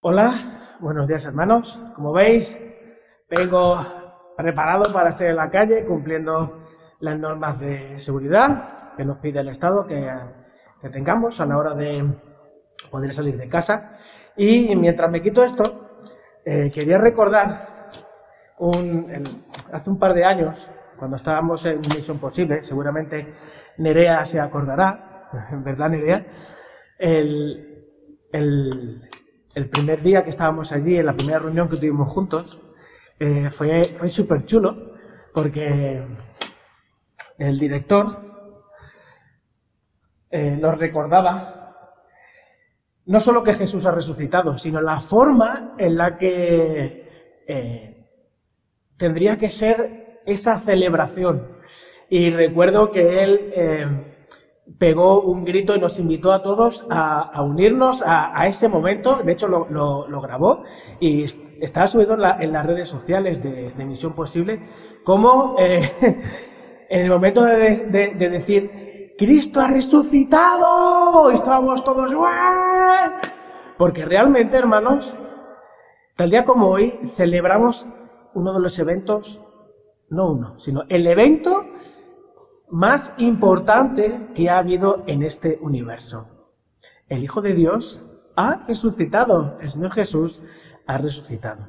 Hola, buenos días hermanos. Como veis, vengo preparado para estar en la calle cumpliendo las normas de seguridad que nos pide el Estado que, tengamos a la hora de poder salir de casa. Y mientras me quito esto, eh, quería recordar hace un par de años, cuando estábamos en Misión Posible, seguramente Nerea se acordará, verdad Nerea, el, el el primer día que estábamos allí, en la primera reunión que tuvimos juntos, eh, fue, fue súper chulo porque el director eh, nos recordaba no solo que Jesús ha resucitado, sino la forma en la que eh, tendría que ser esa celebración. Y recuerdo que él pegó un grito y nos invitó a todos a, unirnos a, este momento. De hecho, lo, grabó y estaba subido en, las redes sociales de, Misión Posible, como eh, en el momento de, decir, Cristo ha resucitado, y estábamos todos, porque realmente, hermanos, tal día como hoy, celebramos uno de los eventos, no uno, sino el evento más importante que ha habido en este universo. El Hijo de Dios ha resucitado, el Señor Jesús ha resucitado.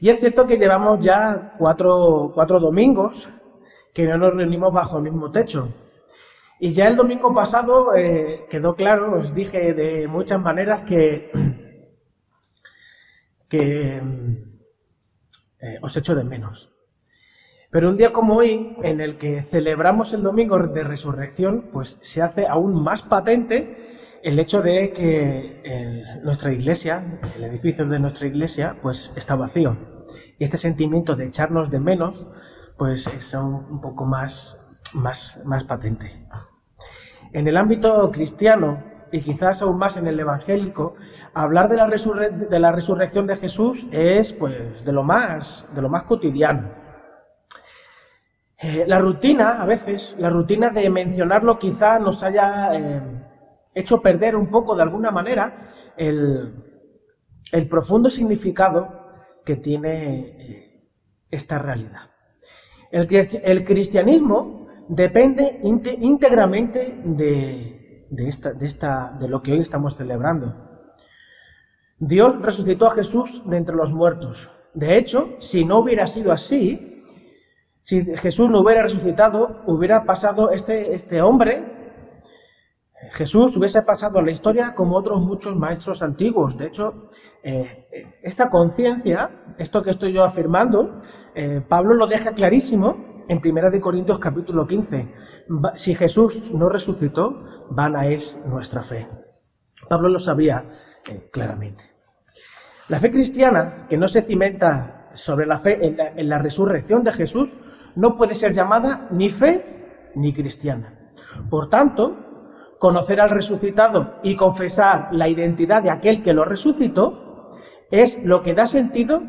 Y es cierto que llevamos ya cuatro, domingos que no nos reunimos bajo el mismo techo. Y ya el domingo pasado eh, quedó claro, os dije de muchas maneras que, que eh, os echo de menos. Pero un día como hoy, en el que celebramos el domingo de resurrección, pues se hace aún más patente el hecho de que nuestra iglesia, el edificio de nuestra iglesia, pues está vacío. Y este sentimiento de echarnos de menos, pues es un poco más, más, más patente. En el ámbito cristiano, y quizás aún más en el evangélico, hablar de la, de la resurrección de Jesús es pues de lo más, de lo más cotidiano. Eh, la rutina, a veces, la rutina de mencionarlo quizá nos haya eh, hecho perder un poco, de alguna manera, el, profundo significado que tiene eh, esta realidad. El, cristianismo depende íntegramente de, esta, de, esta, de lo que hoy estamos celebrando. Dios resucitó a Jesús de entre los muertos. De hecho, si no hubiera sido así, si Jesús no hubiera resucitado, hubiera pasado este, este hombre, Jesús hubiese pasado la historia como otros muchos maestros antiguos. De hecho, eh, esta conciencia, esto que estoy yo afirmando, eh, Pablo lo deja clarísimo en 1 Corintios capítulo 15. Si Jesús no resucitó, vana es nuestra fe. Pablo lo sabía eh, claramente. La fe cristiana, que no se cimenta sobre la fe en la, resurrección de Jesús no puede ser llamada ni fe ni cristiana. Por tanto, conocer al resucitado y confesar la identidad de aquel que lo resucitó es lo que da sentido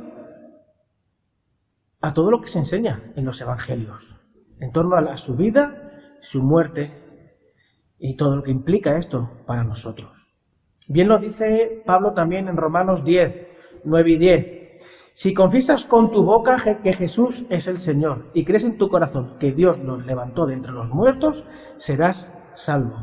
a todo lo que se enseña en los evangelios, en torno a su vida, su muerte y todo lo que implica esto para nosotros. Bien lo dice Pablo también en Romanos 10, 9 y 10. Si confiesas con tu boca que Jesús es el Señor y crees en tu corazón que Dios nos levantó de entre los muertos, serás salvo.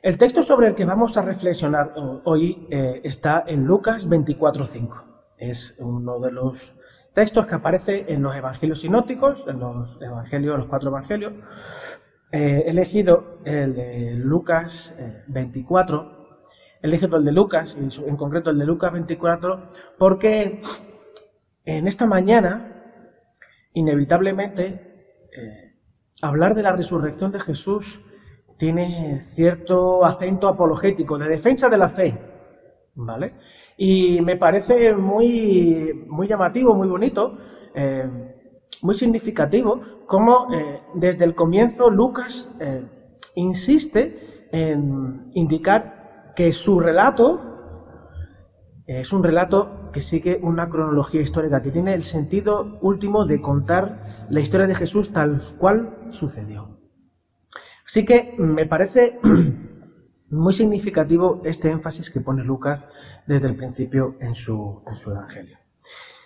El texto sobre el que vamos a reflexionar hoy eh, está en Lucas 24.5. Es uno de los textos que aparece en los evangelios sinóticos, en los evangelios, los cuatro evangelios. he elegido el de Lucas 24 eh, elegido el de Lucas, en concreto el de Lucas 24, porque en esta mañana, inevitablemente, eh, hablar de la resurrección de Jesús tiene cierto acento apologético, de defensa de la fe, ¿vale? Y me parece muy, muy llamativo, muy bonito, eh, muy significativo, cómo eh, desde el comienzo Lucas insiste en indicar que su relato es un relato que sigue una cronología histórica, que tiene el sentido último de contar la historia de Jesús tal cual sucedió. Así que me parece Muy significativo este énfasis que pone Lucas desde el principio en su, en su Evangelio.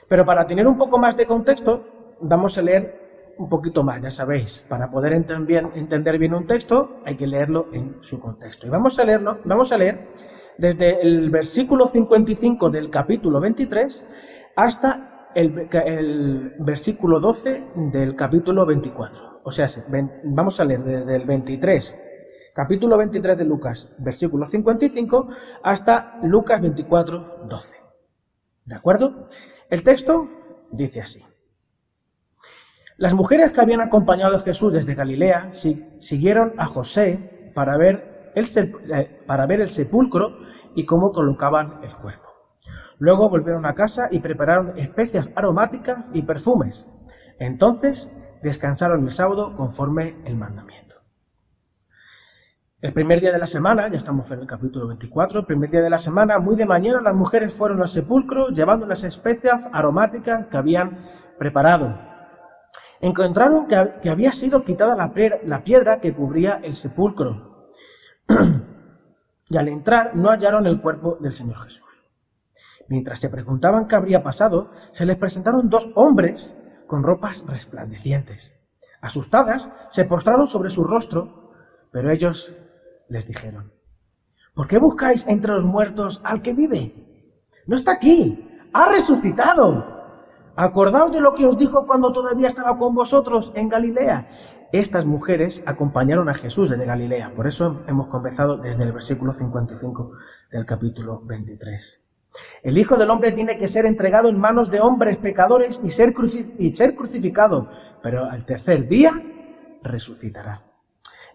Pero para tener un poco más de contexto, vamos a leer un poquito más, ya sabéis, para poder entender bien un texto hay que leerlo en su contexto. Y vamos a leerlo, vamos a leer desde el versículo 55 del capítulo 23 hasta el, el versículo 12 del capítulo 24. O sea, vamos a leer desde el 23 capítulo 23 de Lucas, versículo 55, hasta Lucas 24, 12. ¿De acuerdo? El texto dice así. Las mujeres que habían acompañado a Jesús desde Galilea siguieron a José para ver, el, eh, para ver el sepulcro y cómo colocaban el cuerpo. Luego volvieron a casa y prepararon especias aromáticas y perfumes. Entonces descansaron el sábado conforme el mandamiento. El primer día de la semana, ya estamos en el capítulo 24, el primer día de la semana, muy de mañana, las mujeres fueron al sepulcro llevando las especias aromáticas que habían preparado. Encontraron que, había sido quitada la, piedra que cubría el sepulcro. y al entrar no hallaron el cuerpo del Señor Jesús. Mientras se preguntaban qué habría pasado, se les presentaron dos hombres con ropas resplandecientes. Asustadas, se postraron sobre su rostro, pero ellos les dijeron. ¿Por qué buscáis entre los muertos al que vive? No está aquí, ha resucitado. Acordaos de lo que os dijo cuando todavía estaba con vosotros en Galilea. Estas mujeres acompañaron a Jesús desde Galilea. Por eso hemos comenzado desde el versículo 55 del capítulo 23. El Hijo del Hombre tiene que ser entregado en manos de hombres pecadores y ser, y ser crucificado, pero al tercer día resucitará.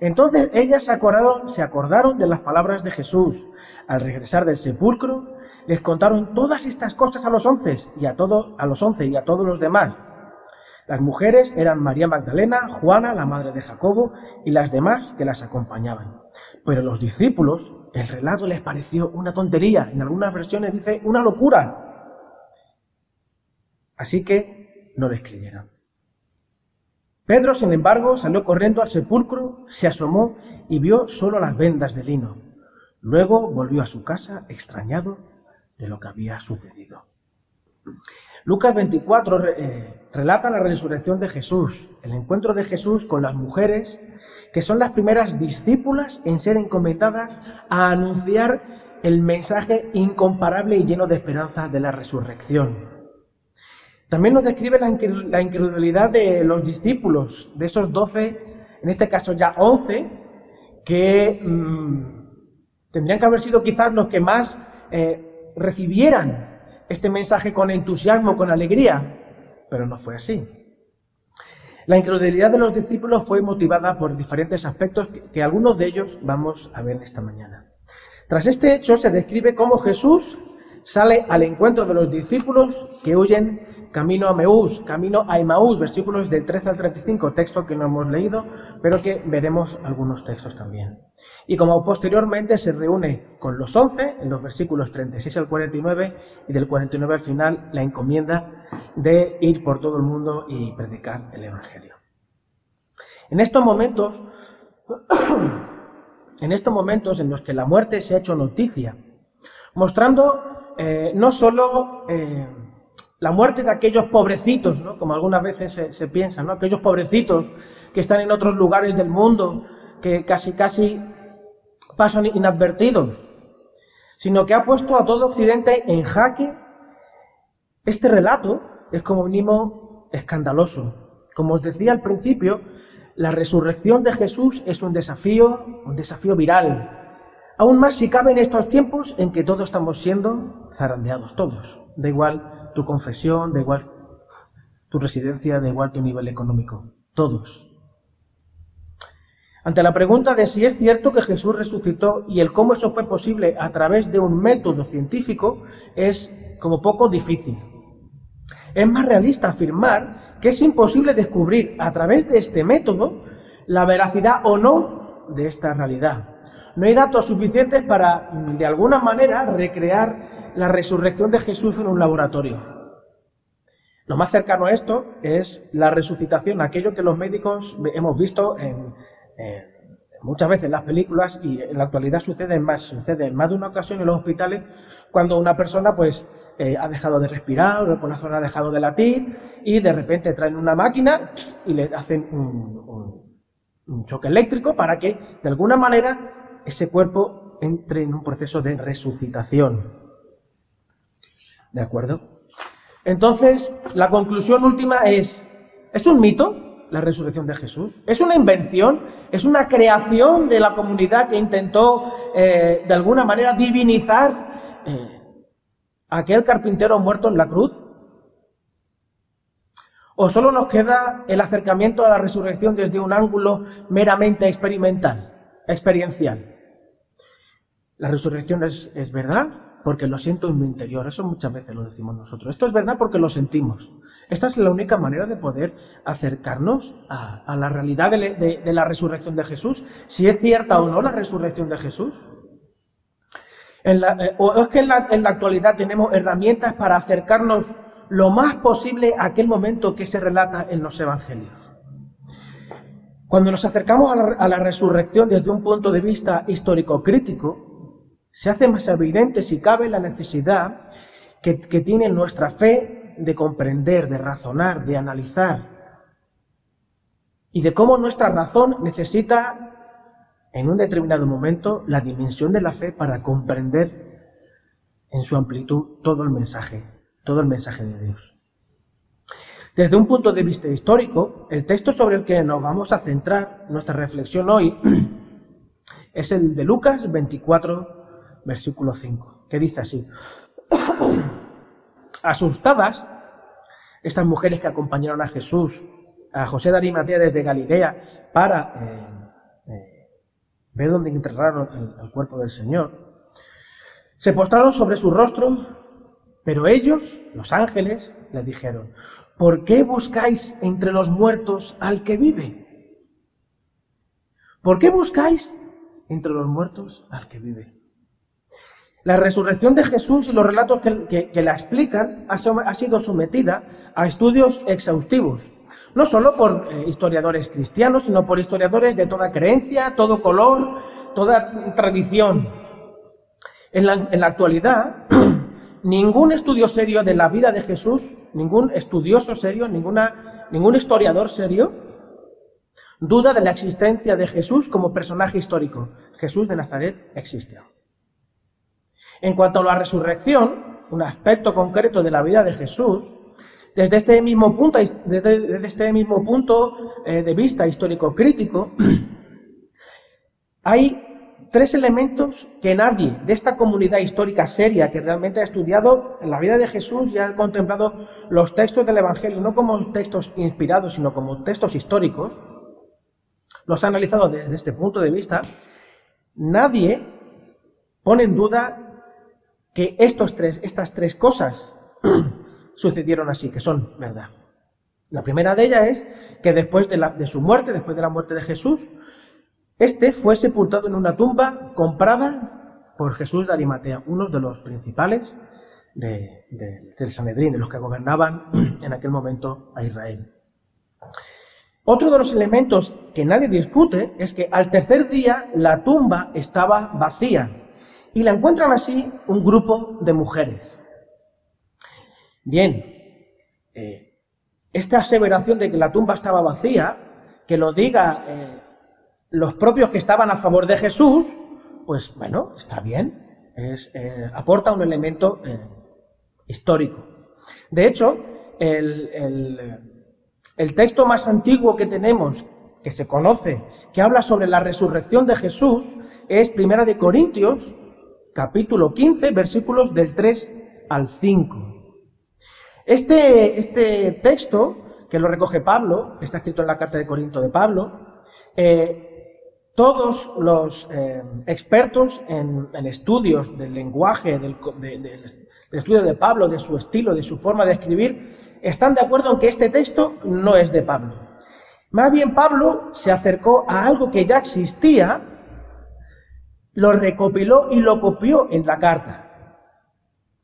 Entonces ellas se acordaron, se acordaron de las palabras de Jesús. Al regresar del sepulcro, les contaron todas estas cosas a los once y a, todo, a los once y a todos los demás. Las mujeres eran María Magdalena, Juana, la madre de Jacobo, y las demás que las acompañaban. Pero los discípulos el relato les pareció una tontería. En algunas versiones dice una locura. Así que no les creyeron. Pedro, sin embargo, salió corriendo al sepulcro, se asomó y vio solo las vendas de lino. Luego volvió a su casa extrañado de lo que había sucedido. Lucas 24 eh, relata la resurrección de Jesús, el encuentro de Jesús con las mujeres, que son las primeras discípulas en ser encomendadas a anunciar el mensaje incomparable y lleno de esperanza de la resurrección. También nos describe la incredulidad de los discípulos, de esos doce, en este caso ya once, que mm, tendrían que haber sido quizás los que más eh, recibieran este mensaje con entusiasmo, con alegría, pero no fue así. La incredulidad de los discípulos fue motivada por diferentes aspectos que algunos de ellos vamos a ver esta mañana. Tras este hecho se describe cómo Jesús sale al encuentro de los discípulos que huyen camino a Meús, camino a Emaús, versículos del 13 al 35, texto que no hemos leído, pero que veremos algunos textos también. Y como posteriormente se reúne con los 11, en los versículos 36 al 49, y del 49 al final, la encomienda de ir por todo el mundo y predicar el Evangelio. En estos momentos, en estos momentos en los que la muerte se ha hecho noticia, mostrando eh, no solo eh, la muerte de aquellos pobrecitos, ¿no? como algunas veces se, piensa, ¿no? aquellos pobrecitos que están en otros lugares del mundo, que casi casi pasan inadvertidos, sino que ha puesto a todo Occidente en jaque. Este relato es como mínimo escandaloso. Como os decía al principio, la resurrección de Jesús es un desafío, un desafío viral. Aún más si cabe en estos tiempos en que todos estamos siendo zarandeados, todos. Da igual tu confesión, da igual tu residencia, da igual tu nivel económico. Todos. Ante la pregunta de si es cierto que Jesús resucitó y el cómo eso fue posible a través de un método científico, es como poco difícil. Es más realista afirmar que es imposible descubrir a través de este método la veracidad o no de esta realidad. No hay datos suficientes para, de alguna manera, recrear la resurrección de Jesús en un laboratorio. Lo más cercano a esto es la resucitación, aquello que los médicos hemos visto en, muchas veces las películas y en la actualidad sucede más, sucede en más de una ocasión en los hospitales cuando una persona pues eh, ha dejado de respirar o el corazón ha dejado de latir y de repente traen una máquina y le hacen un choque eléctrico para que de alguna manera ese cuerpo entre en un proceso de resucitación. ¿De acuerdo? Entonces, la conclusión última es, ¿es un mito? la resurrección de Jesús? ¿Es una invención? ¿Es una creación de la comunidad que intentó eh, de alguna manera divinizar eh, aquel carpintero muerto en la cruz? ¿O solo nos queda el acercamiento a la resurrección desde un ángulo meramente experimental, experiencial? La resurrección es, es verdad, porque lo siento en mi interior. Eso muchas veces lo decimos nosotros. Esto es verdad porque lo sentimos. Esta es la única manera de poder acercarnos a, la realidad de, la resurrección de Jesús. Si es cierta o no la resurrección de Jesús. Eh, o es que en la, en la, actualidad tenemos herramientas para acercarnos lo más posible a aquel momento que se relata en los evangelios. Cuando nos acercamos a la, a la resurrección desde un punto de vista histórico crítico, se hace más evidente, si cabe, la necesidad que, tiene nuestra fe de comprender, de razonar, de analizar, y de cómo nuestra razón necesita, en un determinado momento, la dimensión de la fe para comprender en su amplitud todo el mensaje, todo el mensaje de Dios. Desde un punto de vista histórico, el texto sobre el que nos vamos a centrar nuestra reflexión hoy es el de Lucas 24, versículo 5, que dice así. Asustadas, estas mujeres que acompañaron a Jesús, a José de Arimatea desde Galilea, para eh, eh, ver dónde enterraron el, el cuerpo del Señor, se postraron sobre su rostro, pero ellos, los ángeles, le dijeron, ¿por qué buscáis entre los muertos al que vive? ¿Por qué buscáis entre los muertos al que vive? La resurrección de Jesús y los relatos que, la explican ha, sido sometida a estudios exhaustivos, no solo por eh, historiadores cristianos, sino por historiadores de toda creencia, todo color, toda tradición. En la, en la actualidad, ningún estudio serio de la vida de Jesús, ningún estudioso serio, ninguna, ningún historiador serio, duda de la existencia de Jesús como personaje histórico. Jesús de Nazaret existió. En cuanto a la resurrección, un aspecto concreto de la vida de Jesús, desde este mismo punto, desde, este mismo punto eh, de vista histórico crítico, hay tres elementos que nadie de esta comunidad histórica seria que realmente ha estudiado la vida de Jesús y ha contemplado los textos del Evangelio, no como textos inspirados, sino como textos históricos, los ha analizado desde este punto de vista, nadie pone en duda que estos tres, estas tres cosas sucedieron así, que son verdad. La primera de ellas es que después de, la, de, su muerte, después de la muerte de Jesús, este fue sepultado en una tumba comprada por Jesús de Arimatea, uno de los principales del Sanedrín, de los que gobernaban en aquel momento a Israel. Otro de los elementos que nadie discute es que al tercer día la tumba estaba vacía, y la encuentran así un grupo de mujeres. Bien, eh, esta aseveración de que la tumba estaba vacía, que lo diga eh, los propios que estaban a favor de Jesús, pues bueno, está bien, es, eh, aporta un elemento histórico. De hecho, el, el, el texto más antiguo que tenemos, que se conoce, que habla sobre la resurrección de Jesús, es Primera de Corintios, capítulo 15, versículos del 3 al 5. Este, este texto, que lo recoge Pablo, está escrito en la carta de Corinto de Pablo, eh, todos los eh, expertos en, estudios del lenguaje, del, estudio de Pablo, de su estilo, de su forma de escribir, están de acuerdo en que este texto no es de Pablo. Más bien Pablo se acercó a algo que ya existía lo recopiló y lo copió en la carta.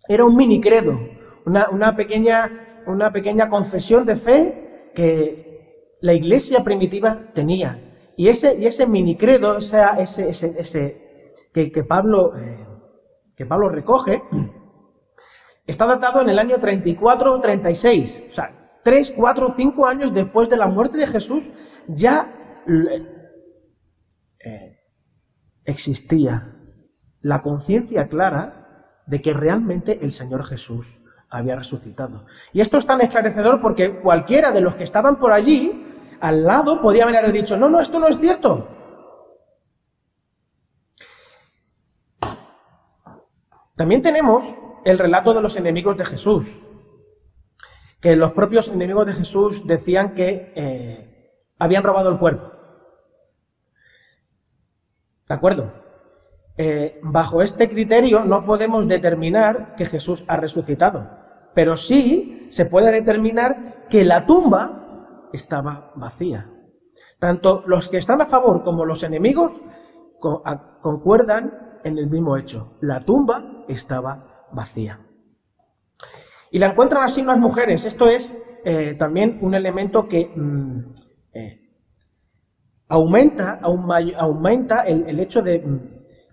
Era un mini credo, una, pequeña, una pequeña confesión de fe que la iglesia primitiva tenía y ese, y ese mini credo, ese, ese, ese que, que, Pablo, eh, que Pablo recoge, está datado en el año 34 o 36. O sea, 3, 4, 5 años después de la muerte de Jesús, ya eh, existía la conciencia clara de que realmente el Señor Jesús había resucitado. Y esto es tan esclarecedor porque cualquiera de los que estaban por allí, al lado, podía haber dicho, no, no, esto no es cierto. También tenemos el relato de los enemigos de Jesús, que los propios enemigos de Jesús decían que eh, habían robado el cuerpo. ¿De acuerdo? Eh, bajo este criterio no podemos determinar que Jesús ha resucitado, pero sí se puede determinar que la tumba estaba vacía. Tanto los que están a favor como los enemigos concuerdan en el mismo hecho. La tumba estaba vacía. Y la encuentran así unas mujeres. Esto es eh, también un elemento que mm, eh, aumenta, aumenta el, hecho de mm,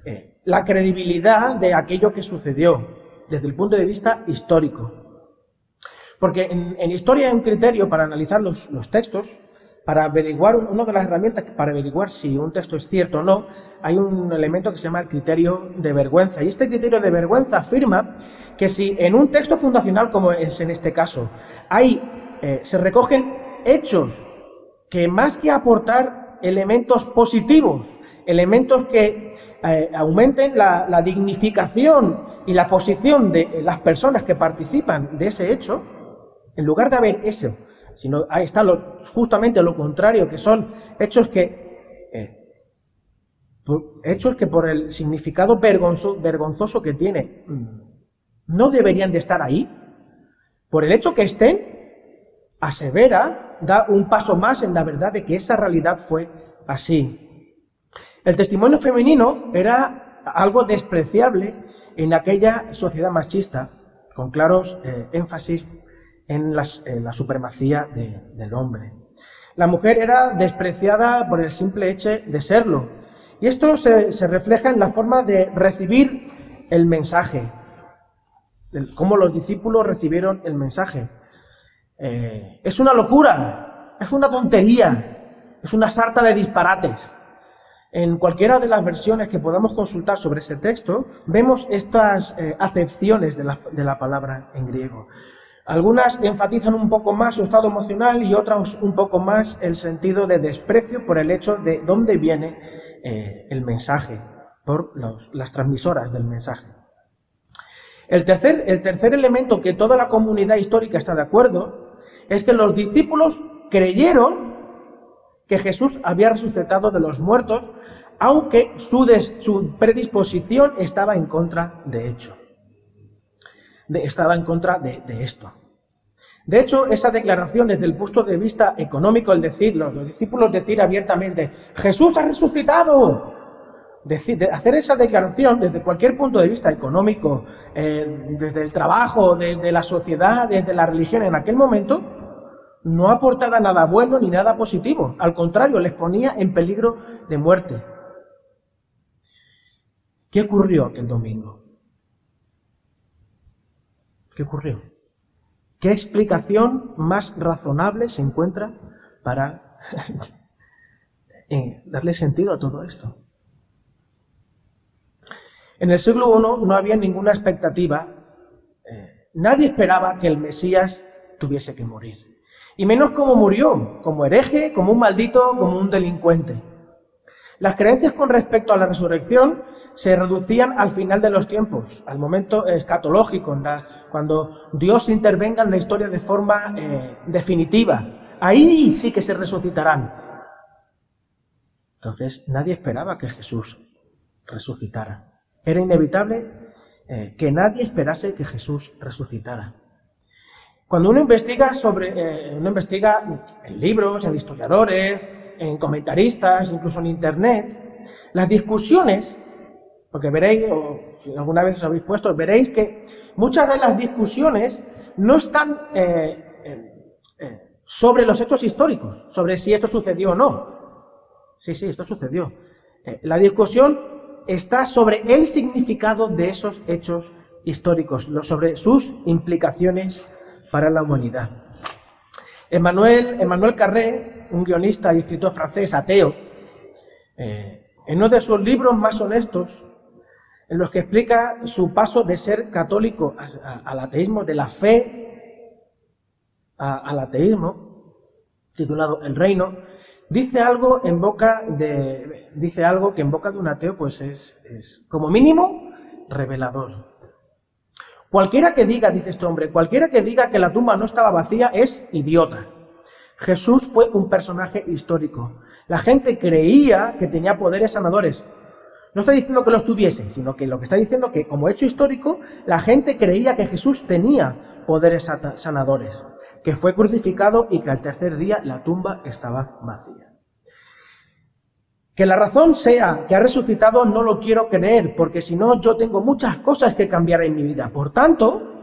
eh, la credibilidad de aquello que sucedió desde el punto de vista histórico. Porque en, historia hay un criterio para analizar los, textos, para averiguar, una de las herramientas para averiguar si un texto es cierto o no, hay un elemento que se llama el criterio de vergüenza. Y este criterio de vergüenza afirma que si en un texto fundacional, como es en este caso, hay, eh, se recogen hechos que más que aportar elementos positivos, elementos que eh, aumenten la, dignificación y la posición de las personas que participan de ese hecho, en lugar de haber eso, sino ahí está justamente lo contrario, que son hechos que, eh, hechos que por el significado vergonzoso que tiene, mm, no deberían de estar ahí. Por el hecho que estén, asevera, da un paso más en la verdad de que esa realidad fue así. El testimonio femenino era algo despreciable en aquella sociedad machista, con claros eh, énfasis en, la supremacía del hombre. La mujer era despreciada por el simple hecho de serlo. Y esto se, refleja en la forma de recibir el mensaje, cómo los discípulos recibieron el mensaje. Eh, es una locura, es una tontería, es una sarta de disparates. En cualquiera de las versiones que podamos consultar sobre ese texto, vemos estas eh, acepciones de la, palabra en griego. Algunas enfatizan un poco más su estado emocional y otras un poco más el sentido de desprecio por el hecho de dónde viene eh, el mensaje, por las transmisoras del mensaje. El tercer, el tercer elemento que toda la comunidad histórica está de acuerdo es que los discípulos creyeron que Jesús había resucitado de los muertos, aunque su, su predisposición estaba en contra de hecho. estaba en contra de, esto. De hecho, esa declaración desde el punto de vista económico, el decir, los, discípulos decir abiertamente, Jesús ha resucitado, hacer esa declaración desde cualquier punto de vista económico, eh, desde el trabajo, desde la sociedad, desde la religión en aquel momento, no aportaba nada bueno ni nada positivo. Al contrario, les ponía en peligro de muerte. ¿Qué ocurrió aquel domingo? ¿Qué ocurrió? ¿Qué explicación más razonable se encuentra para eh, darle sentido a todo esto? En el siglo I no había ninguna expectativa. Eh, nadie esperaba que el Mesías tuviese que morir. Y menos como murió, como hereje, como un maldito, como un delincuente. Las creencias con respecto a la resurrección se reducían al final de los tiempos, al momento escatológico, cuando Dios intervenga en la historia de forma eh, definitiva. Ahí sí que se resucitarán. Entonces nadie esperaba que Jesús resucitara. Era inevitable eh, que nadie esperase que Jesús resucitara. Cuando uno investiga sobre, eh, uno investiga en libros, en historiadores, en comentaristas, incluso en internet, las discusiones, porque veréis, o si alguna vez os habéis puesto, veréis que muchas de las discusiones no están eh, eh, sobre los hechos históricos, sobre si esto sucedió o no, Sí, sí, esto sucedió. La discusión está sobre el significado de esos hechos históricos, sobre sus implicaciones para la humanidad. Emmanuel, Emmanuel Carré, un guionista y escritor francés ateo, eh, en uno de sus libros más honestos, en los que explica su paso de ser católico al ateísmo, de la fe al ateísmo, titulado El Reino, dice algo en boca de dice algo que en boca de un ateo pues es, es como mínimo revelador. Cualquiera que diga, dice este hombre, cualquiera que diga que la tumba no estaba vacía es idiota. Jesús fue un personaje histórico. La gente creía que tenía poderes sanadores. No está diciendo que los tuviese, sino que lo que está diciendo que como hecho histórico, la gente creía que Jesús tenía poderes sanadores, que fue crucificado y que al tercer día la tumba estaba vacía. Que la razón sea que ha resucitado no lo quiero creer, porque si no yo tengo muchas cosas que cambiar en mi vida. Por tanto,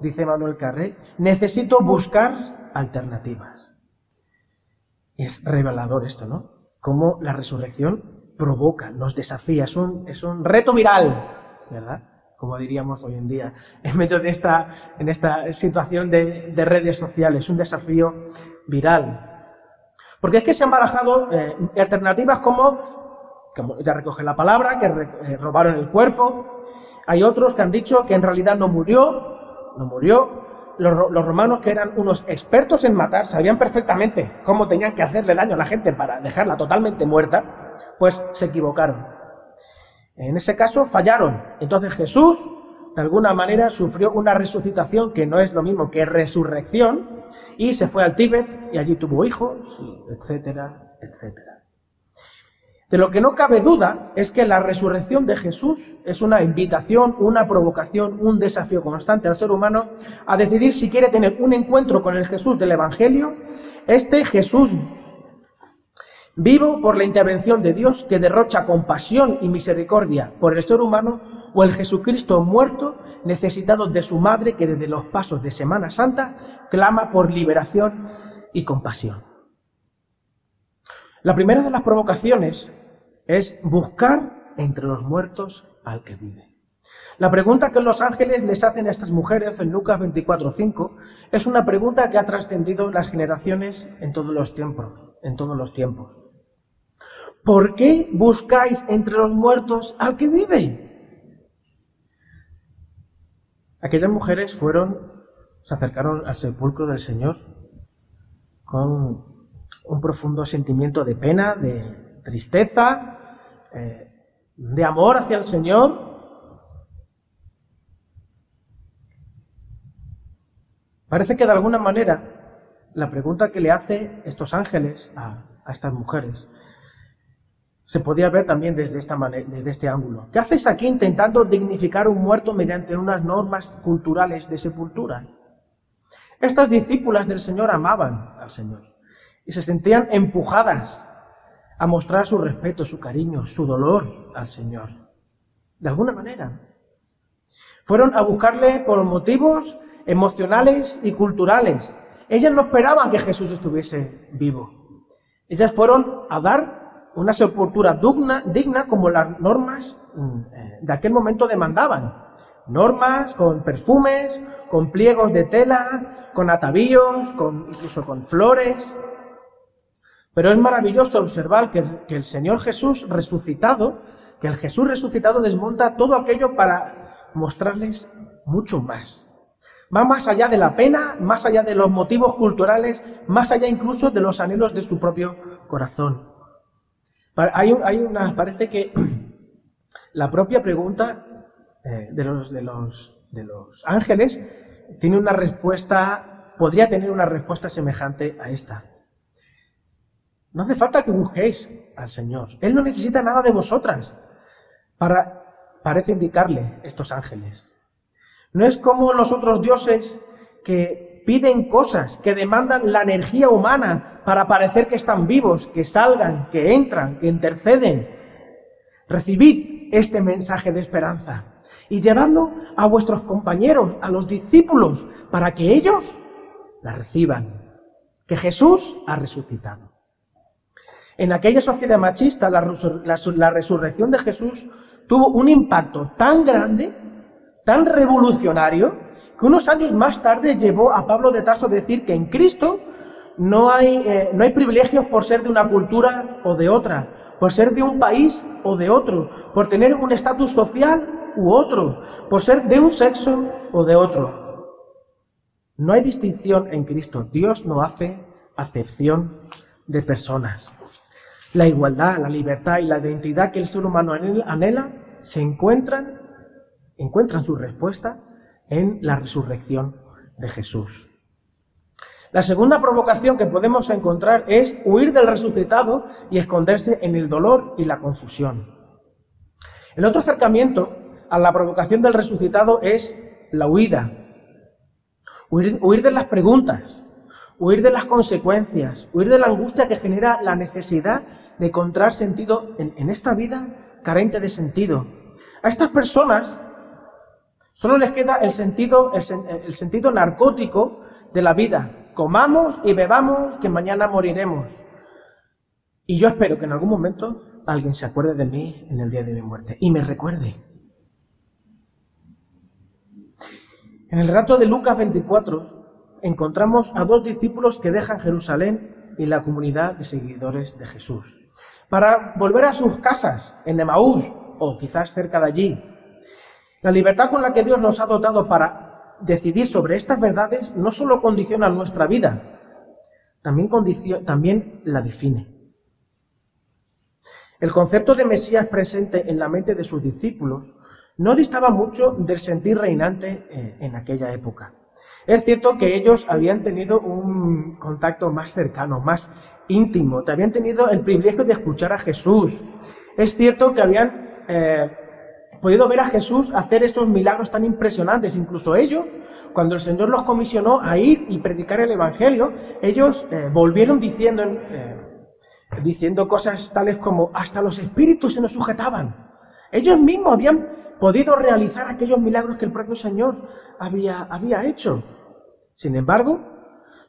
dice Manuel Carré, necesito buscar alternativas. Es revelador esto, ¿no? Cómo la resurrección provoca, nos desafía, es un, es un reto viral, ¿verdad? Como diríamos hoy en día, en medio de esta, en esta situación de, redes sociales, un desafío viral. Porque es que se han barajado eh, alternativas como, como, ya recoge la palabra, que eh, robaron el cuerpo. Hay otros que han dicho que en realidad no murió, no murió, los, romanos, que eran unos expertos en matar, sabían perfectamente cómo tenían que hacerle daño a la gente para dejarla totalmente muerta, pues se equivocaron. En ese caso fallaron. Entonces Jesús, de alguna manera, sufrió una resucitación que no es lo mismo que resurrección, y se fue al Tíbet y allí tuvo hijos, etcétera, etcétera. De lo que no cabe duda es que la resurrección de Jesús es una invitación, una provocación, un desafío constante al ser humano a decidir si quiere tener un encuentro con el Jesús del Evangelio, este Jesús vivo por la intervención de Dios que derrocha compasión y misericordia por el ser humano, o el Jesucristo muerto, necesitado de su madre que desde los pasos de Semana Santa clama por liberación y compasión. La primera de las provocaciones es buscar entre los muertos al que vive. La pregunta que los ángeles les hacen a estas mujeres en Lucas 24:5 es una pregunta que ha trascendido las generaciones en todos los tiempos, en todos los tiempos. ¿Por qué buscáis entre los muertos al que vive? Aquellas mujeres fueron, se acercaron al sepulcro del Señor con un profundo sentimiento de pena, de tristeza, eh, de amor hacia el Señor. Parece que de alguna manera la pregunta que le hace estos ángeles a, estas mujeres se podía ver también desde, este ángulo. ¿Qué haces aquí intentando dignificar un muerto mediante unas normas culturales de sepultura? Estas discípulas del Señor amaban al Señor y se sentían empujadas a mostrar su respeto, su cariño, su dolor al Señor. De alguna manera. Fueron a buscarle por motivos emocionales y culturales. Ellas no esperaban que Jesús estuviese vivo. Ellas fueron a dar una sepultura digna, como las normas mm, eh, de aquel momento demandaban. Normas con perfumes, con pliegos de tela, con atavíos, con, incluso con flores. Pero es maravilloso observar que, el Señor Jesús resucitado, que el Jesús resucitado desmonta todo aquello para mostrarles mucho más. Va más allá de la pena, más allá de los motivos culturales, más allá incluso de los anhelos de su propio corazón. Hay, una, parece que la propia pregunta eh, de, los, de, los, de los ángeles tiene una respuesta, podría tener una respuesta semejante a esta. No hace falta que busquéis al Señor. Él no necesita nada de vosotras. Para, parece indicarle estos ángeles. No es como los otros dioses que piden cosas, que demandan la energía humana para parecer que están vivos, que salgan, que entran, que interceden. Recibid este mensaje de esperanza y llevadlo a vuestros compañeros, a los discípulos, para que ellos la reciban. Que Jesús ha resucitado. En aquella sociedad machista, la, la resurrección de Jesús tuvo un impacto tan grande, tan revolucionario, que unos años más tarde llevó a Pablo de Tarso a decir que en Cristo no hay, eh, no hay privilegios por ser de una cultura o de otra, por ser de un país o de otro, por tener un estatus social u otro, por ser de un sexo o de otro. No hay distinción en Cristo. Dios no hace acepción de personas. La igualdad, la libertad y la identidad que el ser humano anhela se encuentran, encuentran su respuesta en la resurrección de Jesús. La segunda provocación que podemos encontrar es huir del resucitado y esconderse en el dolor y la confusión. El otro acercamiento a la provocación del resucitado es la huida. Huir, de las preguntas, huir de las consecuencias, huir de la angustia que genera la necesidad de encontrar sentido en esta vida carente de sentido. A estas personas Solo les queda el sentido, el, sentido narcótico de la vida. Comamos y bebamos que mañana moriremos. Y yo espero que en algún momento alguien se acuerde de mí en el día de mi muerte y me recuerde. En el relato de Lucas 24 encontramos a dos discípulos que dejan Jerusalén y la comunidad de seguidores de Jesús para volver a sus casas en Emaús o quizás cerca de allí la libertad con la que Dios nos ha dotado para decidir sobre estas verdades no solo condiciona nuestra vida, también, la define. El concepto de Mesías presente en la mente de sus discípulos no distaba mucho del sentir reinante eh, en aquella época. Es cierto que ellos habían tenido un contacto más cercano, más íntimo, habían tenido el privilegio de escuchar a Jesús. Es cierto que habían eh, podido ver a Jesús hacer esos milagros tan impresionantes. Incluso ellos, cuando el Señor los comisionó a ir y predicar el Evangelio, ellos eh, volvieron diciendo, eh, diciendo cosas tales como, hasta los espíritus se nos sujetaban. Ellos mismos habían podido realizar aquellos milagros que el propio Señor había, había hecho. Sin embargo,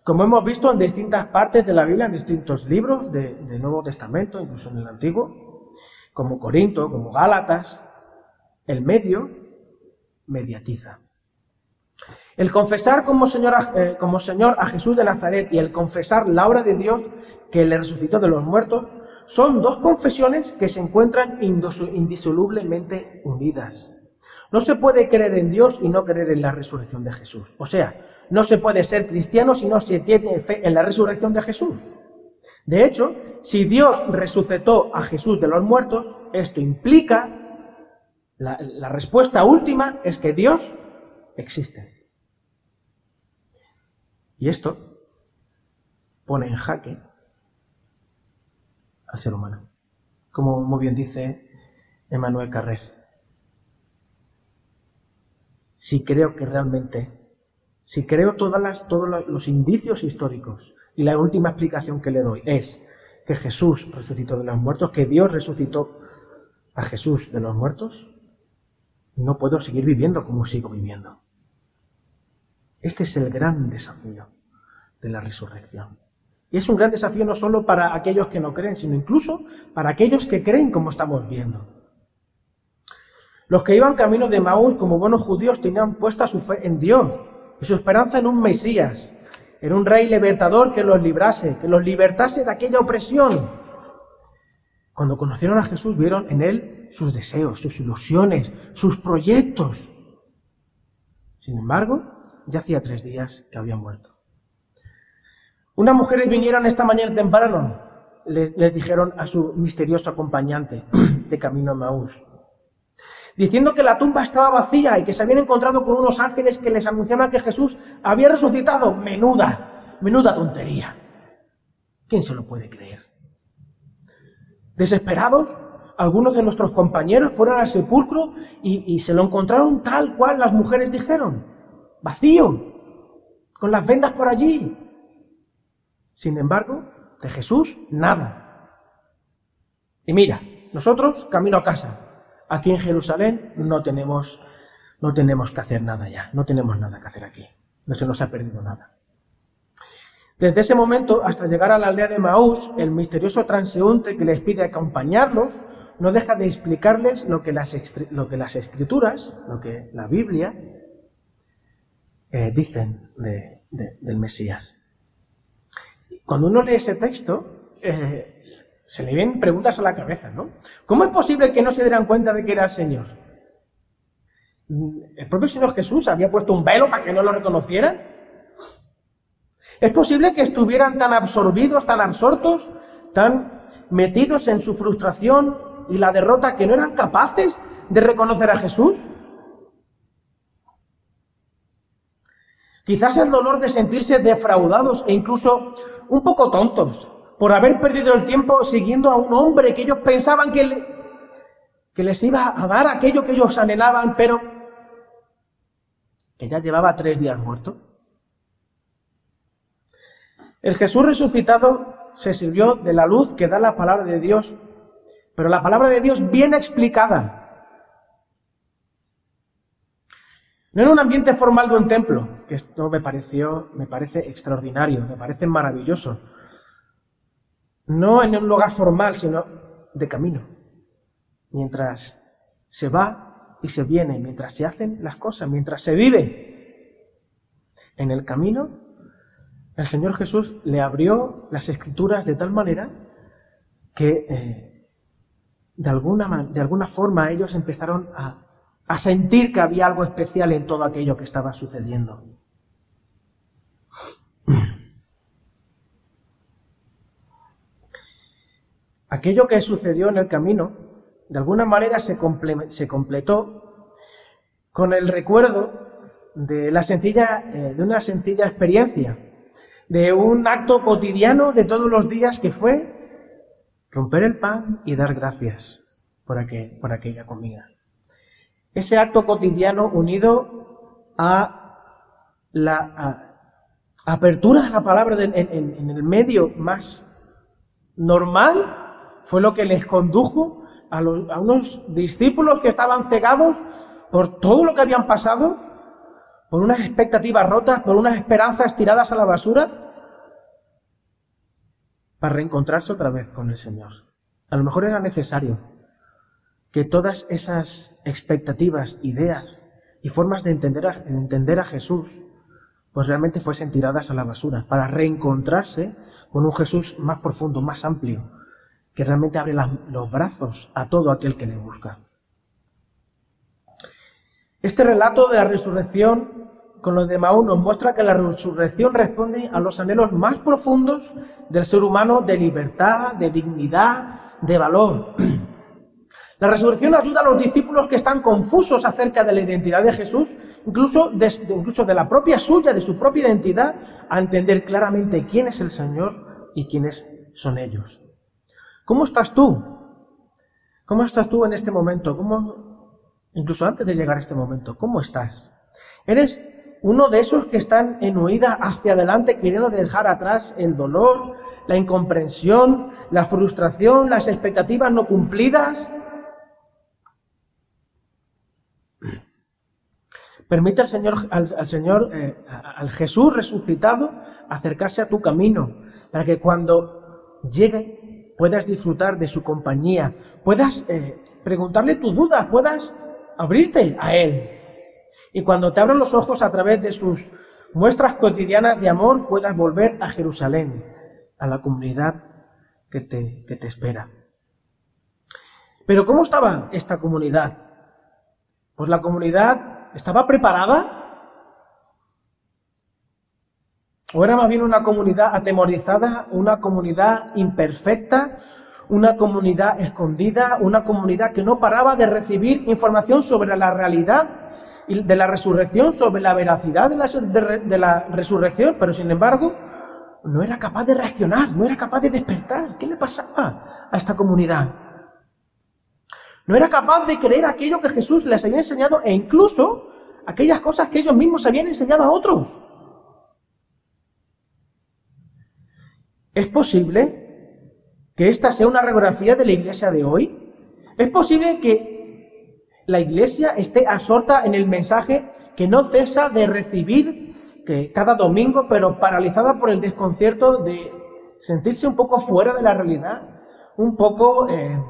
como hemos visto en distintas partes de la Biblia, en distintos libros del Nuevo Testamento, incluso en el Antiguo, como Corinto, como Gálatas, el medio mediatiza. El confesar como señor, eh, como señor a Jesús de Nazaret y el confesar la obra de Dios que le resucitó de los muertos son dos confesiones que se encuentran indisolublemente unidas. No se puede creer en Dios y no creer en la resurrección de Jesús. O sea, no se puede ser cristiano si no se tiene fe en la resurrección de Jesús. De hecho, si Dios resucitó a Jesús de los muertos, esto implica la, respuesta última es que Dios existe. Y esto pone en jaque al ser humano. Como muy bien dice Emmanuel Carrer. Si creo que realmente, si creo todas las, todos los indicios históricos y la última explicación que le doy es que Jesús resucitó de los muertos, que Dios resucitó a Jesús de los muertos, no puedo seguir viviendo como sigo viviendo. Este es el gran desafío de la resurrección. Y es un gran desafío no solo para aquellos que no creen, sino incluso para aquellos que creen como estamos viendo. Los que iban camino de Maús como buenos judíos tenían puesta su fe en Dios y su esperanza en un Mesías, en un rey libertador que los librase, que los libertase de aquella opresión. Cuando conocieron a Jesús vieron en él sus deseos, sus ilusiones, sus proyectos. Sin embargo, ya hacía tres días que había muerto. Unas mujeres vinieron esta mañana temprano, les, les dijeron a su misterioso acompañante de camino a Maús, diciendo que la tumba estaba vacía y que se habían encontrado con unos ángeles que les anunciaban que Jesús había resucitado. Menuda, menuda tontería. ¿Quién se lo puede creer? Desesperados, algunos de nuestros compañeros fueron al sepulcro y, se lo encontraron tal cual las mujeres dijeron, vacío, con las vendas por allí. Sin embargo, de Jesús, nada. Y mira, nosotros camino a casa. Aquí en Jerusalén no tenemos, no tenemos que hacer nada ya, no tenemos nada que hacer aquí. No se nos ha perdido nada. Desde ese momento hasta llegar a la aldea de Maús, el misterioso transeúnte que les pide acompañarlos no deja de explicarles lo que las, lo que las escrituras, lo que la Biblia eh, dicen del Mesías. Cuando uno lee ese texto, eh, se le vienen preguntas a la cabeza, ¿no? ¿Cómo es posible que no se dieran cuenta de que era el Señor? ¿El propio Señor Jesús había puesto un velo para que no lo reconocieran? ¿Es posible que estuvieran tan absorbidos, tan absortos, tan metidos en su frustración y la derrota que no eran capaces de reconocer a Jesús? Quizás el dolor de sentirse defraudados e incluso un poco tontos por haber perdido el tiempo siguiendo a un hombre que ellos pensaban que, que les iba a dar aquello que ellos anhelaban, pero que ya llevaba tres días muerto. El Jesús resucitado se sirvió de la luz que da la palabra de Dios, pero la palabra de Dios bien explicada. No en un ambiente formal de un templo, que esto me pareció, me parece extraordinario, me parece maravilloso. No en un lugar formal, sino de camino. Mientras se va y se viene, mientras se hacen las cosas, mientras se vive en el camino, el Señor Jesús le abrió las escrituras de tal manera que eh, de, alguna, de alguna forma ellos empezaron a, a sentir que había algo especial en todo aquello que estaba sucediendo. Aquello que sucedió en el camino, de alguna manera se, se completó con el recuerdo de, la sencilla, eh, de una sencilla experiencia de un acto cotidiano de todos los días que fue romper el pan y dar gracias por, aquella comida. Ese acto cotidiano unido a la apertura de la palabra en, en el medio más normal fue lo que les condujo a, los, a unos discípulos que estaban cegados por todo lo que habían pasado por unas expectativas rotas, por unas esperanzas tiradas a la basura, para reencontrarse otra vez con el Señor. A lo mejor era necesario que todas esas expectativas, ideas y formas de entender a, entender a Jesús, pues realmente fuesen tiradas a la basura, para reencontrarse con un Jesús más profundo, más amplio, que realmente abre los brazos a todo aquel que le busca. Este relato de la resurrección con los de Maú nos muestra que la resurrección responde a los anhelos más profundos del ser humano de libertad, de dignidad, de valor. La resurrección ayuda a los discípulos que están confusos acerca de la identidad de Jesús, incluso de, incluso de la propia suya, de su propia identidad, a entender claramente quién es el Señor y quiénes son ellos. ¿Cómo estás tú? ¿Cómo estás tú en este momento? ¿Cómo, incluso antes de llegar a este momento, ¿cómo estás? ¿Eres uno de esos que están en huida hacia adelante, queriendo dejar atrás el dolor, la incomprensión, la frustración, las expectativas no cumplidas. Permite al Señor, al, Señor, eh, al Jesús resucitado, acercarse a tu camino, para que cuando llegue puedas disfrutar de su compañía, puedas eh, preguntarle tus dudas, puedas abrirte a Él, y cuando te abran los ojos a través de sus muestras cotidianas de amor, puedas volver a Jerusalén, a la comunidad que te, que te espera. Pero ¿cómo estaba esta comunidad? Pues la comunidad estaba preparada ¿O era más bien una comunidad atemorizada, una comunidad imperfecta, una comunidad escondida, una comunidad que no paraba de recibir información sobre la realidad de la resurrección, sobre la veracidad de la, resurrección, pero sin embargo no era capaz de reaccionar, no era capaz de despertar. ¿Qué le pasaba a esta comunidad? No era capaz de creer aquello que Jesús les había enseñado e incluso aquellas cosas que ellos mismos habían enseñado a otros. ¿Es posible que esta sea una radiografía de la iglesia de hoy? ¿Es posible que la iglesia esté absorta en el mensaje que no cesa de recibir, que cada domingo, pero paralizada por el desconcierto de sentirse un poco fuera de la realidad, un poco eh,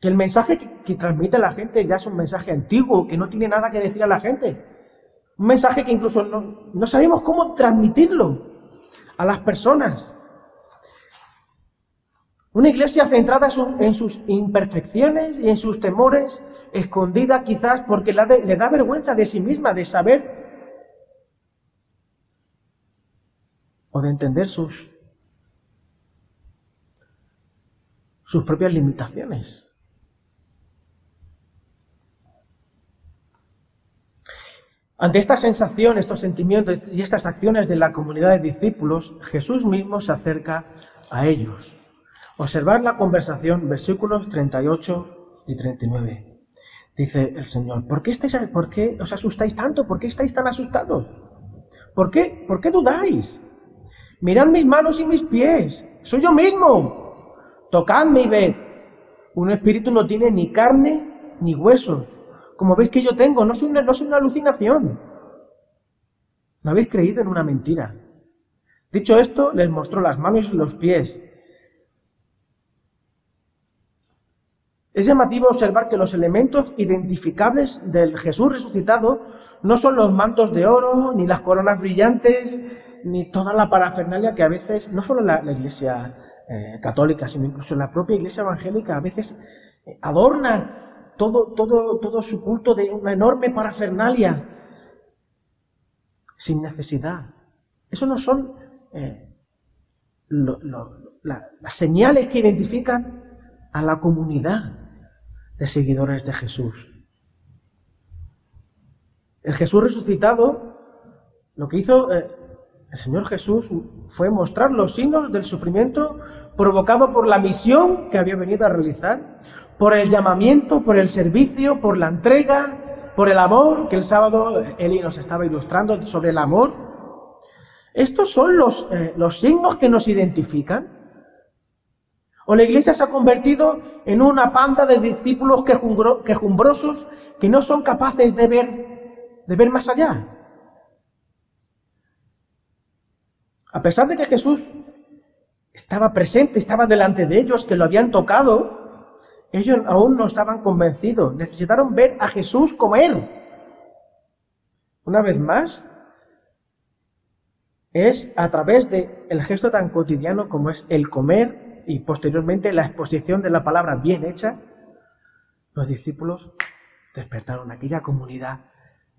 que el mensaje que, transmite la gente ya es un mensaje antiguo, que no tiene nada que decir a la gente. Un mensaje que incluso no, no sabemos cómo transmitirlo a las personas. Una iglesia centrada en sus imperfecciones y en sus temores, escondida quizás porque le da vergüenza de sí misma, de saber o de entender sus, propias limitaciones. Ante esta sensación, estos sentimientos y estas acciones de la comunidad de discípulos, Jesús mismo se acerca a ellos. Observar la conversación, versículos 38 y 39. Dice el Señor, ¿por qué, estáis, ¿por qué os asustáis tanto? ¿Por qué estáis tan asustados? ¿Por qué, ¿Por qué dudáis? Mirad mis manos y mis pies, soy yo mismo. Tocadme y ved. Un espíritu no tiene ni carne ni huesos, como veis que yo tengo, no soy una, no soy una alucinación. No habéis creído en una mentira. Dicho esto, les mostró las manos y los pies. Es llamativo observar que los elementos identificables del Jesús resucitado no son los mantos de oro, ni las coronas brillantes, ni toda la parafernalia que a veces, no solo la, iglesia eh, católica, sino incluso la propia iglesia evangélica a veces eh, adorna todo, todo, todo su culto de una enorme parafernalia sin necesidad. Eso no son eh, las señales que identifican a la comunidad de seguidores de Jesús. El Jesús resucitado lo que hizo el Señor Jesús fue mostrar los signos del sufrimiento provocado por la misión que había venido a realizar, por el llamamiento, por el servicio, por la entrega, por el amor, que el sábado Eli nos estaba ilustrando sobre el amor. Estos son los, eh, los signos que nos identifican. O la iglesia se ha convertido en una panda de discípulos quejumbrosos que no son capaces de ver, de ver más allá. A pesar de que Jesús estaba presente, estaba delante de ellos, que lo habían tocado, ellos aún no estaban convencidos. Necesitaron ver a Jesús comer. Una vez más, es a través del el gesto tan cotidiano como es el comer y posteriormente la exposición de la palabra bien hecha, los discípulos despertaron aquella comunidad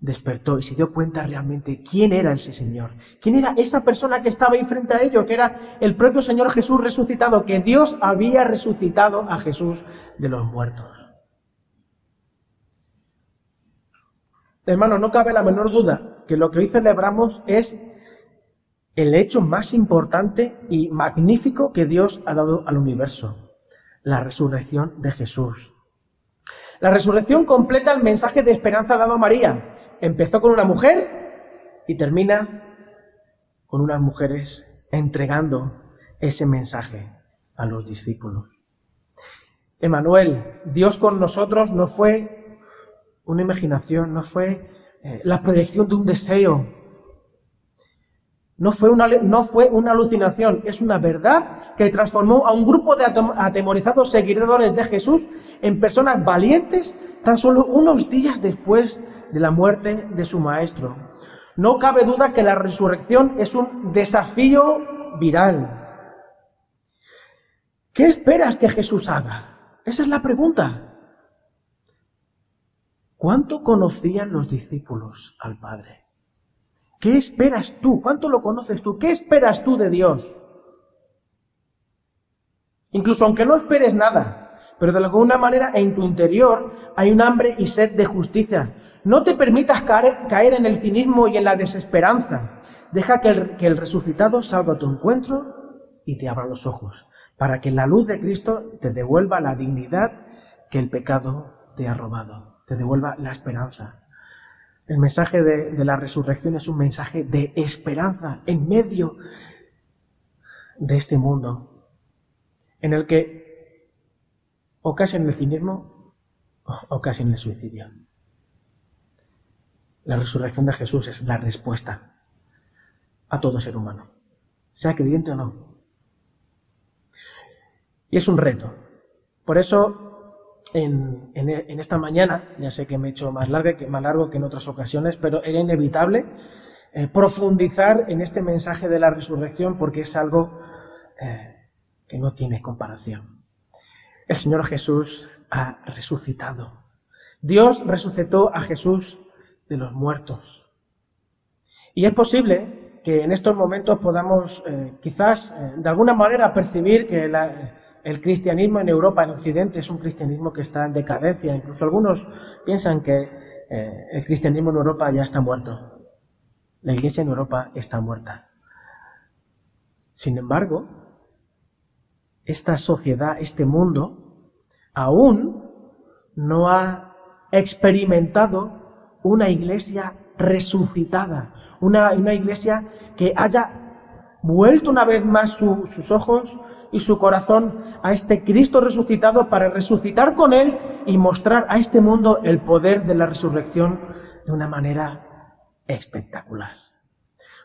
despertó y se dio cuenta realmente quién era ese Señor, quién era esa persona que estaba ahí frente a ellos, que era el propio Señor Jesús resucitado, que Dios había resucitado a Jesús de los muertos. Hermanos, no cabe la menor duda que lo que hoy celebramos es el hecho más importante y magnífico que Dios ha dado al universo, la resurrección de Jesús. La resurrección completa el mensaje de esperanza dado a María, empezó con una mujer y termina con unas mujeres entregando ese mensaje a los discípulos. Emanuel, Dios con nosotros no fue una imaginación, no fue eh, la proyección de un deseo, no fue, una, no fue una alucinación, es una verdad que transformó a un grupo de atemorizados seguidores de Jesús en personas valientes tan solo unos días después de la muerte de su maestro. No cabe duda que la resurrección es un desafío viral. ¿Qué esperas que Jesús haga? Esa es la pregunta. ¿Cuánto conocían los discípulos al Padre? ¿Qué esperas tú? ¿Cuánto lo conoces tú? ¿Qué esperas tú de Dios? Incluso aunque no esperes nada, pero de alguna manera en tu interior hay un hambre y sed de justicia. No te permitas caer, en el cinismo y en la desesperanza. Deja que el, que el resucitado salga a tu encuentro y te abra los ojos, para que la luz de Cristo te devuelva la dignidad que el pecado te ha robado, te devuelva la esperanza. El mensaje de, la resurrección es un mensaje de esperanza en medio de este mundo, en el que o casi en el cinismo o casi en el suicidio. La resurrección de Jesús es la respuesta a todo ser humano, sea creyente o no. Y es un reto. Por eso, en, esta mañana, ya sé que me he hecho más, larga, más largo que en otras ocasiones, pero era inevitable eh, profundizar en este mensaje de la resurrección porque es algo eh, que no tiene comparación. El Señor Jesús ha resucitado. Dios resucitó a Jesús de los muertos. Y es posible que en estos momentos podamos eh, quizás de alguna manera percibir que la, el cristianismo en Europa, en Occidente, es un cristianismo que está en decadencia. Incluso algunos piensan que eh, el cristianismo en Europa ya está muerto. La iglesia en Europa está muerta. Sin embargo, esta sociedad, este mundo, aún no ha experimentado una iglesia resucitada, una, una iglesia que haya vuelto una vez más sus ojos y su corazón a este Cristo resucitado para resucitar con Él y mostrar a este mundo el poder de la resurrección de una manera espectacular.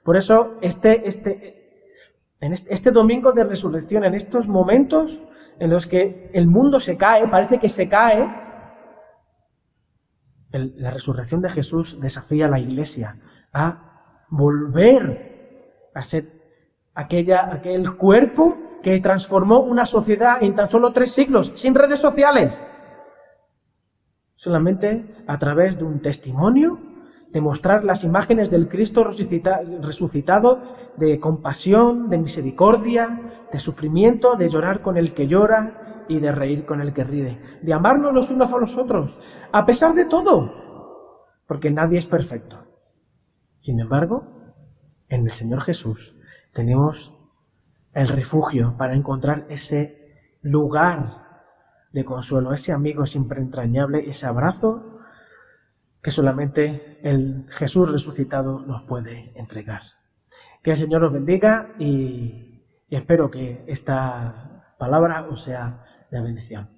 Por eso, este, este, en este, este domingo de resurrección, en estos momentos en los que el mundo se cae, parece que se cae, la resurrección de Jesús desafía a la iglesia a volver a ser aquella, aquel cuerpo que transformó una sociedad en tan solo tres siglos, sin redes sociales. Solamente a través de un testimonio, de mostrar las imágenes del Cristo resucitado, de compasión, de misericordia, de sufrimiento, de llorar con el que llora y de reír con el que ríe, de amarnos los unos a los otros, a pesar de todo, porque nadie es perfecto. Sin embargo, en el Señor Jesús tenemos el refugio para encontrar ese lugar de consuelo, ese amigo siempre entrañable, ese abrazo que solamente el Jesús resucitado nos puede entregar. Que el Señor os bendiga y, y espero que esta palabra os sea de bendición.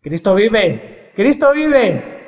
Cristo vive, Cristo vive.